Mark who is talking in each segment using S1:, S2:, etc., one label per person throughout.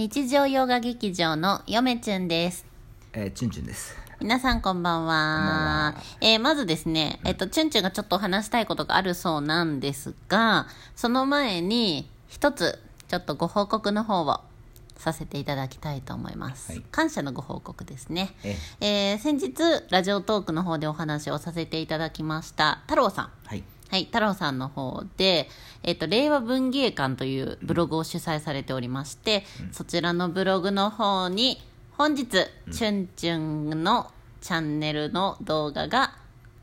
S1: 日常洋画劇場のよめちゅんです。
S2: えー、チュンチュンです。
S1: 皆さんこんばんは。えーまずですね、えっと、チュンチュンがちょっとお話したいことがあるそうなんですが、その前に、一つ、ちょっとご報告の方をさせていただきたいと思います。
S2: はい
S1: 感謝のご報告ですね。
S2: え
S1: えー先日、ラジオトークの方でお話をさせていただきました、太郎さん。
S2: はい。
S1: はい、太郎さんの方で、えっと、令和文芸館というブログを主催されておりまして、そちらのブログの方に、本日、チュンチュンのチャンネルの動画が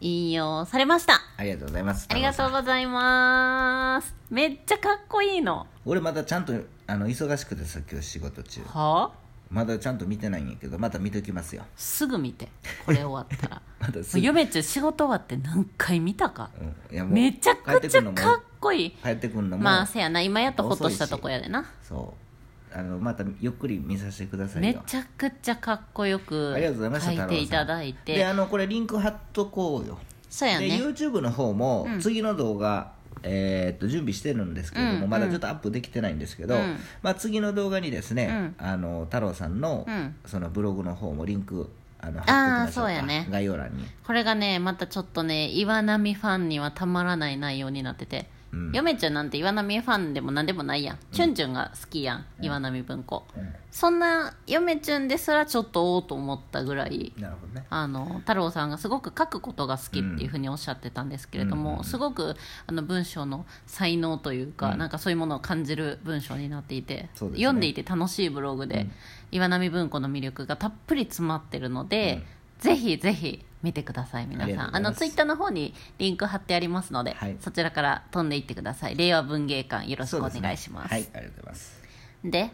S1: 引用されました。
S2: ありがとうございます。
S1: ありがとうございます。めっちゃかっこいいの。
S2: 俺まだちゃんとあの忙しくてさ今日仕事中。
S1: はあ？
S2: まだちゃんと見てないんやけどまた見ときますよ。
S1: すぐ見て、これ終わったら。
S2: まだすぐ。
S1: 嫁ちゃん仕事終わって何回見たか。
S2: うん、いやもう
S1: めちゃくちゃかっこいい。
S2: 帰ってくんのも
S1: まあ、せやな、今やっとほっとしたとこやでな。
S2: そうあのまたゆっくり見させてください
S1: め
S2: よ。
S1: ちゃくちゃかっこよく
S2: ありがとうございました
S1: 書いていただい
S2: で
S1: て
S2: あのこれリンク貼っとこうよ。で
S1: そうやね
S2: YouTube の方も
S1: うん
S2: 次の動画、えーっと準備してるんですけれども、
S1: うん
S2: まだちょっとアップできてないんですけど、
S1: うん。
S2: まあ、次の動画にですね、
S1: うん。
S2: あの太郎さんの,、
S1: うん。
S2: そのブログの方もリンクあの貼っとき
S1: あー
S2: ましょうか
S1: そうやね。
S2: 概要欄に、
S1: これがねまたちょっとね岩波ファンにはたまらない内容になってて、
S2: うん。
S1: 嫁ちゃんなんて岩波ファンでも何でもないやん、チュンチュンが好きやん岩波文庫、
S2: うん。
S1: そんな嫁ちゃんですらちょっとおおと思ったぐらい
S2: なるほどね。
S1: あの太郎さんがすごく書くことが好きっていうふうにおっしゃってたんですけれども、
S2: うんうん
S1: すごくあの文章の才能というか、
S2: うん。
S1: なんかそういうものを感じる文章になっていて、
S2: ね。
S1: 読んでいて楽しいブログで、
S2: うん。
S1: 岩波文庫の魅力がたっぷり詰まってるので、ぜひぜひ見てください皆さん。あのツイッターの方にリンク貼ってありますので、
S2: はい。
S1: そちらから飛んでいってください。令和文芸館よろしくお願いします。
S2: はいありがとうございます。
S1: で？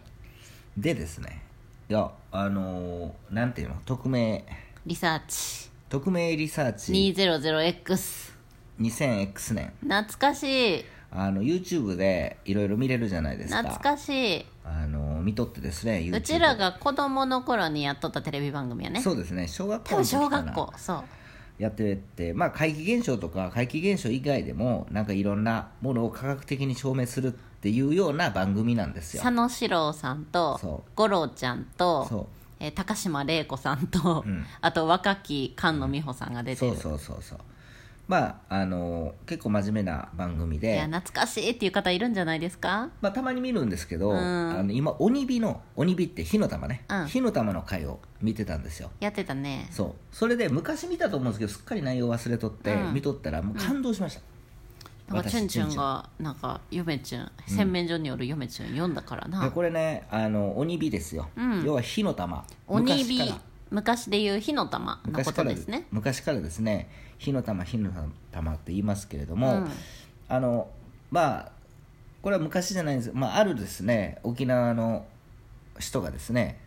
S2: でですね。いやあのーなんていうの？匿名。
S1: リサーチ。
S2: 匿名リサーチ。
S1: 200X
S2: 2000X 年。
S1: 懐かしい。
S2: あの YouTube でいろいろ見れるじゃないですか。
S1: 懐かしい。
S2: あの見とってですね
S1: うちらが子供の頃にやっとったテレビ番組やね。
S2: そうですね小学校の時かな。
S1: 学校そう。
S2: やっててまあ怪奇現象とか怪奇現象以外でもなんかいろんなものを科学的に証明するっていうような番組なんですよ。
S1: 佐野史郎さんと五郎ちゃんと
S2: そう。
S1: えー高島玲子さんと、
S2: うん。
S1: あと若き菅野美穂さんが出てる、
S2: そうそうそうそうまああの結構真面目な番組で。
S1: いや懐かしいっていう方いるんじゃないですか？
S2: まあ、たまに見るんですけど、
S1: うん。
S2: あの今鬼火の鬼火って火の玉ね、
S1: うん。
S2: 火の玉の回を見てたんですよ。
S1: やってたね。
S2: そう。それで昔見たと思うんですけどすっかり内容忘れとって、
S1: うん。
S2: 見とったらもう感動しました、私
S1: なんかチュンチュンがなんか嫁チュン洗面所による嫁チュン読んだからな、
S2: でこれねあの鬼火ですよ、
S1: うん。
S2: 要は火の玉。
S1: 鬼火
S2: 昔から
S1: 昔でいう火の玉のことですね。
S2: 昔からですね。火の玉火の玉って言いますけれども、
S1: うん。
S2: あのまあこれは昔じゃないんです。まあ、あるですね。沖縄の人がですね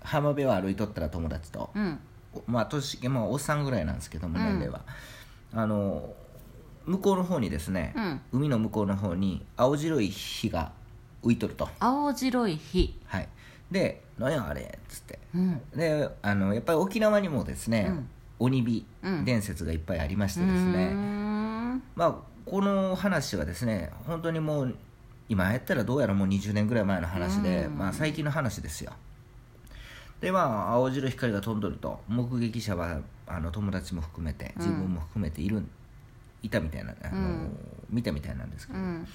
S2: 浜辺を歩いとったら友達と、
S1: うん。
S2: まあ年、まあ、おっさんぐらいなんですけども
S1: うん。
S2: 年齢は、あの向こうの方にですね、
S1: うん。
S2: 海の向こうの方に青白い火が浮いとると。
S1: 青白い火。
S2: はいで「何やあれ」っつって。
S1: うん。
S2: であのやっぱり沖縄にもですね、
S1: うん。
S2: 鬼火
S1: うん。
S2: 伝説がいっぱいありまして
S1: う
S2: ですね、まあこの話はですね本当にもう今やったらどうやらもう20年ぐらい前の話で、
S1: うん。
S2: まあ最近の話ですよ。でまあ青白い光が飛んどると目撃者はあの友達も含めて自分も含めている、いたみたいなあの、
S1: うん。
S2: 見たみたいなんですけど、
S1: うん。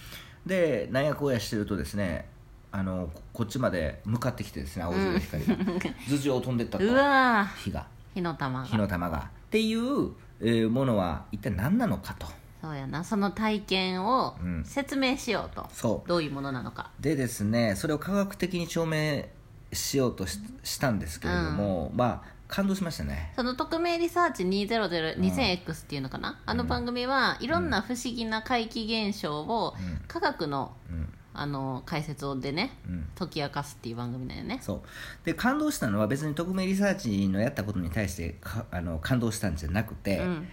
S2: でなんやこうやしてるとですねあのここっちまで向かってきてですね青白い光が、頭上を飛んでったと。
S1: うわ
S2: 火が。
S1: ー火の玉
S2: 火
S1: が
S2: の玉が。っていう、えーものは一体何なのかと。
S1: そうやな。その体験を
S2: うん。
S1: 説明しようと、
S2: そう。
S1: どういうものなのか。
S2: でですねそれを科学的に証明しようとししたんですけれども、まあ感動しましたね。
S1: その匿名リサーチ 2002000X っていうのかな、あの番組はいろんな不思議な怪奇現象を
S2: うん。
S1: 科学の
S2: うん
S1: あの解説をでね
S2: うん。
S1: 解き明かすっていう番組だよね。
S2: そう。で感動したのは別に匿名リサーチのやったことに対してかあの感動したんじゃなくて、
S1: うん。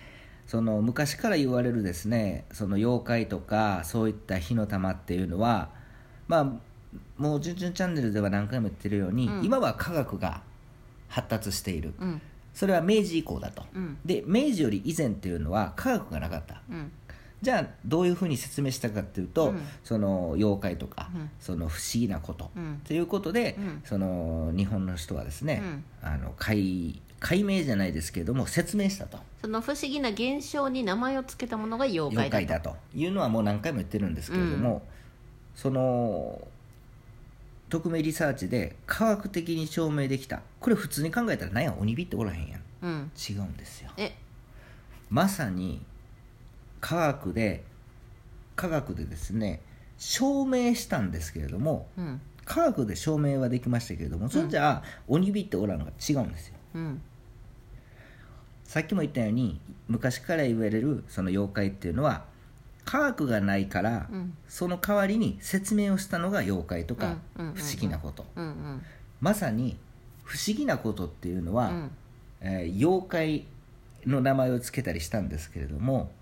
S2: その昔から言われるですねその妖怪とかそういった火の玉っていうのはまあもう「じゅんじゅんチャンネル」では何回も言ってるように、
S1: うん。
S2: 今は科学が発達している。
S1: うん。
S2: それは明治以降だと、
S1: うん。
S2: で明治より以前っていうのは科学がなかった。
S1: うん
S2: じゃあどういうふうに説明したかっていうと、
S1: うん。
S2: その妖怪とか、
S1: うん。
S2: その不思議なこと、
S1: うん。
S2: ということで、
S1: うん。
S2: その日本の人はですね、あの解解明じゃないですけれども説明したと。
S1: その不思議な現象に名前を付けたものが妖
S2: 妖
S1: 怪だ
S2: 怪だというのはもう何回も言ってるんですけれども、その匿名リサーチで科学的に証明できた。これ普通に考えたら何や鬼火っておらへんやん。違うんですよ。
S1: え。
S2: まさに科学で科学でですね証明したんですけれども
S1: うん。
S2: 科学で証明はできましたけれどもそれじゃあ、鬼火っておらんのが違うんですよ。
S1: うん。
S2: さっきも言ったように昔から言われるその妖怪っていうのは科学がないから、
S1: うん。
S2: その代わりに説明をしたのが妖怪とか不思議なこと、まさに不思議なことっていうのは、
S1: うん。
S2: えー妖怪の名前を付けたりしたんですけれども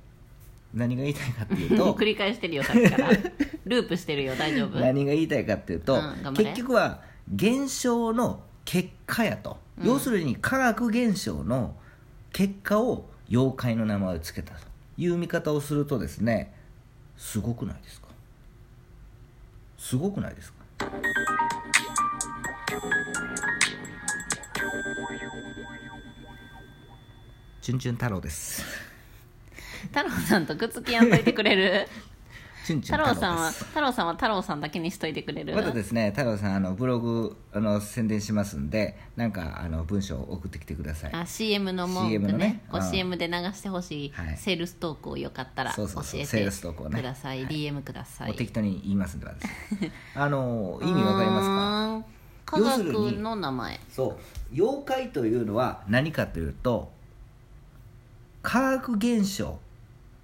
S2: 何が言いたいかっていうと
S1: 繰り返してるよさっきから。ループしてるよ大丈夫。
S2: 何が言いたいかっていうと、
S1: うん
S2: 結局は現象の結果やと、
S1: うん。
S2: 要するに科学現象の結果を妖怪の名前を付けたという見方をするとですねすごくないですか？すごくないですか？チュンチュン太郎です
S1: 太郎さんとくっつきやんといてくれる？
S2: チュンチュ
S1: 太郎
S2: ン太郎です
S1: さんは太郎さんは太郎さんだけにしといてくれる？
S2: またですね太郎さんあのブログあの宣伝しますんでなんかあの文章を送ってきてください。
S1: あ CM の文句
S2: CM
S1: ね
S2: のね
S1: こう
S2: うん
S1: CM で流してほしい
S2: はい
S1: セールストークをよかったら教
S2: そうそうそう
S1: え
S2: セールストークをね。
S1: てください、
S2: はい。
S1: DM ください。
S2: 適当に言いますんで私。あの意味わかりますか？
S1: 科学の名前。
S2: そう。妖怪というのは何かというと科学現象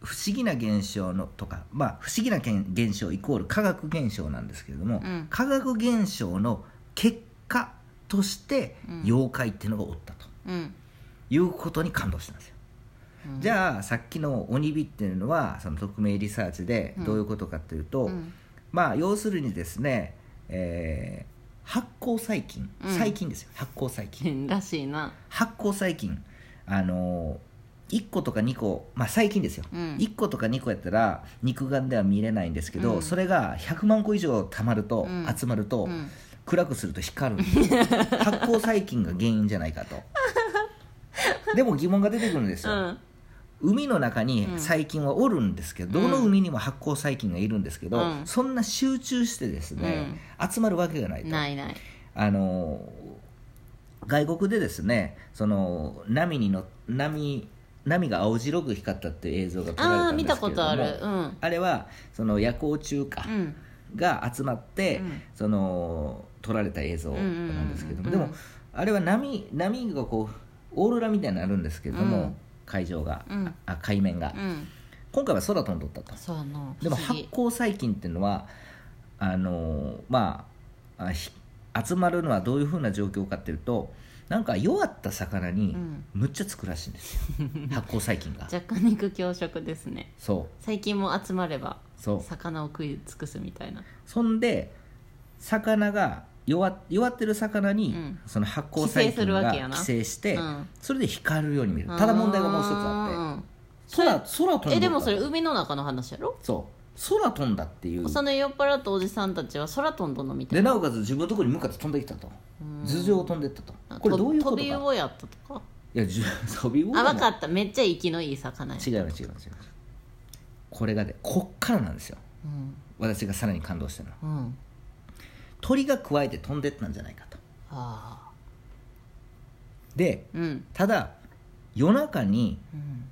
S2: 不思議な現象のとかまあ不思議な現象イコール科学現象なんですけれども、
S1: うん。
S2: 科学現象の結果として
S1: うん。
S2: 妖怪っていうのがおったと。
S1: うん。
S2: いうことに感動したんですよ。
S1: うん。
S2: じゃあさっきの鬼火っていうのはその匿名リサーチでどういうことかというと、
S1: うん。
S2: まあ要するにですね、えー発酵細菌。
S1: うん。
S2: 細菌ですよ、発酵細菌。
S1: らしいな。
S2: 発酵細菌。あの1個とか2個まあ細菌ですよ、
S1: うん。
S2: 1個とか2個やったら肉眼では見れないんですけど、
S1: うん。
S2: それが100万個以上たまると、
S1: うん。
S2: 集まると、
S1: うん。
S2: 暗くすると光るんです。よ 発酵細菌が原因じゃないかと。でも疑問が出てくるんですよ、
S1: うん。
S2: 海の中に
S1: うん。
S2: 細菌はおるんですけど、どの海にも発酵細菌がいるんですけど、
S1: うん。
S2: そんな集中してですね、集まるわけがないと。
S1: ないない。
S2: あの外国でですねその波にの波波が青白く光ったっていう映像が撮られ
S1: ああ
S2: たん
S1: 見たこと
S2: ですけれども
S1: ある。うん。
S2: あれはその夜光虫か
S1: うん。
S2: が集まって、
S1: うん。
S2: その撮られた映像なんですけども、でもあれは波波がこうオーロラみたいになるんですけども、
S1: うん。
S2: 海上が、
S1: うん。
S2: あ海面が、
S1: うん。
S2: 今回は空飛んどったと。でも発
S1: 不思議。
S2: 酵細菌っていうのはあのまあ集まるのはどういうふうな状況かっていうとなんか弱った魚に
S1: うん。
S2: むっちゃつくらしいんですよ、発酵細菌が。
S1: 若干肉強食ですね。
S2: そう。
S1: 最近も集まれば
S2: そう。
S1: 魚を食い尽くすみたいな。
S2: そんで魚が弱弱ってる魚に、
S1: うん。
S2: その発酵細菌が寄生して、
S1: うん。
S2: それで光るように見える。ただ問題がもう一つあって。空空飛んで
S1: えでもそれ海の中の話やろ？
S2: そう空飛んだっていう。
S1: その酔っ払ったおじさんたちは空飛んどんのみた。いな
S2: でなおかつ自分のところに向かって飛んできたと。
S1: うん。
S2: 頭上を飛んでったと。これどういうことか
S1: 飛び魚やったとか？
S2: いやじゅ 飛び魚
S1: あ
S2: も
S1: 分かった。めっちゃ息のいい魚や。
S2: 違います違います違いますこれがねこっからなんですよ。
S1: うん。
S2: 私がさらに感動したのは。
S1: うん。
S2: 鳥が加えて飛んでったんじゃないかと。
S1: ああ。
S2: で
S1: うん。
S2: ただ夜中に
S1: うん。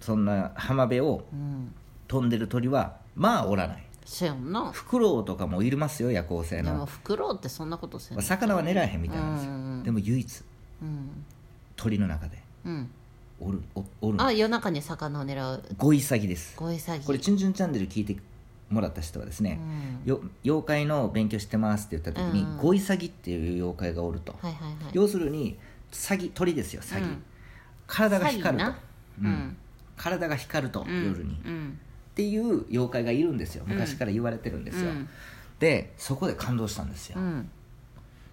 S2: そんな浜辺を
S1: うん。
S2: 飛んでる鳥はまあおらない。
S1: そやんな。
S2: フクロウとかもいますよ夜行性
S1: でも
S2: の
S1: フクロウってそんなことせんの
S2: 魚は狙えへんみたいなんですよ。
S1: うん
S2: でも唯一
S1: うん。
S2: 鳥の中で
S1: うん。
S2: おるおおる
S1: あ夜中に魚を狙う。
S2: ゴイサギです。
S1: ゴイサギ
S2: これ「チュンチュンチャンネル」聞いてもらった人はですね、
S1: うん。
S2: よ妖怪の勉強してますって言った時に、
S1: うん。
S2: ゴイサギっていう妖怪がおると、
S1: はいはいはい。
S2: 要するにサギ鳥ですよサギ、
S1: うん。
S2: 体が光ると。うん。体が光ると、
S1: うん。
S2: 夜に、っ
S1: うん
S2: ていう妖怪がいるんですよ。昔から言われてるんですよ、
S1: うん。
S2: でそこで感動したんですよ、
S1: うん。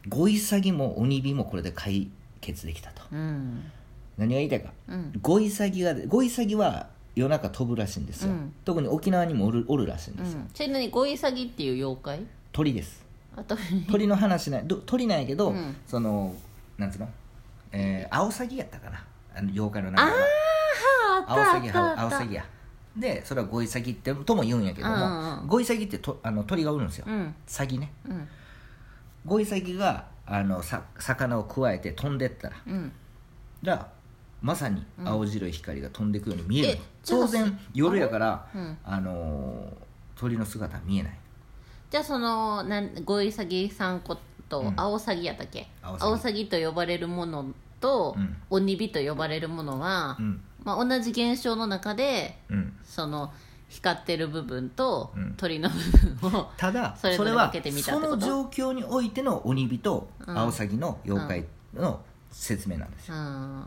S2: ゴイサギも鬼火もこれで解決できたと。
S1: うん。
S2: 何が言いたいか。
S1: うん。
S2: ゴイサギがゴイサギは夜中飛ぶらしいんですよ、
S1: うん。
S2: 特に沖縄にもおるおるらしいんですよ、
S1: うん。それ何ゴイサギっていう妖怪？
S2: 鳥です。鳥。の話ない。ど鳥なんやけど、
S1: うん。
S2: そのなんつうの、えー、アオサギやったかな。あの妖怪の名前は。
S1: あ
S2: アオサギアオサギやでそれはゴイサギってとも言うんやけども、
S1: うんうん
S2: ゴイサギってとあの鳥がおるんですよ、
S1: うん。
S2: サギね。
S1: うん。
S2: ゴイサギがあのさ魚をくわえて飛んでったら
S1: うん。
S2: らまさに青白い光が飛んでいくように見えるの、
S1: えじゃあ
S2: 当然夜やから
S1: うん。
S2: あのー鳥の姿は見えない。
S1: じゃあそのなんゴイサギさんこと
S2: うん。
S1: アオサギやったっけ、
S2: アオサギ
S1: と呼ばれるものと、
S2: うん。
S1: オニビと呼ばれるものは、
S2: うん
S1: まあ、同じ現象の中で
S2: うん。
S1: その光ってる部分と、
S2: うん。
S1: 鳥の部分を
S2: ただ
S1: それぞれ
S2: は
S1: 分けてみたっ
S2: そ
S1: てこと？
S2: の状況においての鬼火と
S1: うん。
S2: アオサギの妖怪の説明なんですよ、
S1: うん。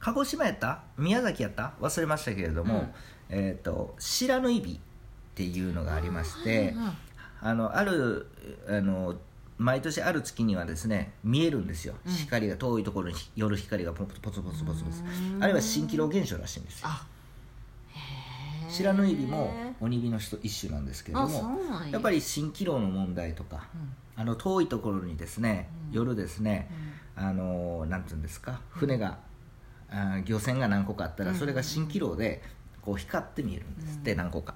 S2: 鹿児島やった？宮崎やった？忘れましたけれども、
S1: うん。
S2: えっ、と白縫い火っていうのがありまして
S1: うん。
S2: あのあるあの毎年ある月にはですね見えるんですよ、
S1: うん。
S2: 光が遠いところに夜光がポツポツポツポツポツ
S1: うん
S2: あれは蜃気楼現象らしいんですよ白縫い火も鬼火の一一種なんですけれどもやっぱり蜃気楼の問題とかあの遠いところにですね、
S1: うん
S2: 夜ですね、あのなんていうんですか船が、あ漁船が何個かあったら
S1: うん
S2: それが蜃気楼でこう光って見えるんですって、
S1: うん
S2: 何個か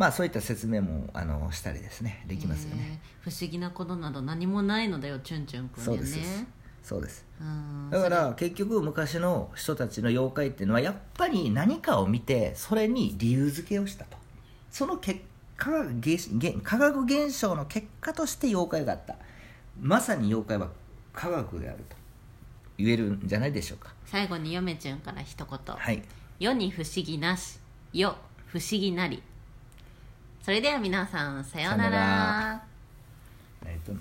S2: まあそういった説明もあのしたりですねできますよね、
S1: 不思議なことなど何もないのだよチュンチュンくん
S2: そう
S1: ね
S2: ですそうです。
S1: うん
S2: だから結局昔の人たちの妖怪っていうのはやっぱり何かを見てそれに理由付けをしたと。その結果が現現科学現象の結果として妖怪があった。まさに妖怪は科学であると。言えるんじゃないでしょうか。
S1: 最後に嫁ちゅんから一言。
S2: はい。
S1: 世に不思議なし。世不思議なりそれでは皆さん
S2: さような
S1: ら。
S2: えっと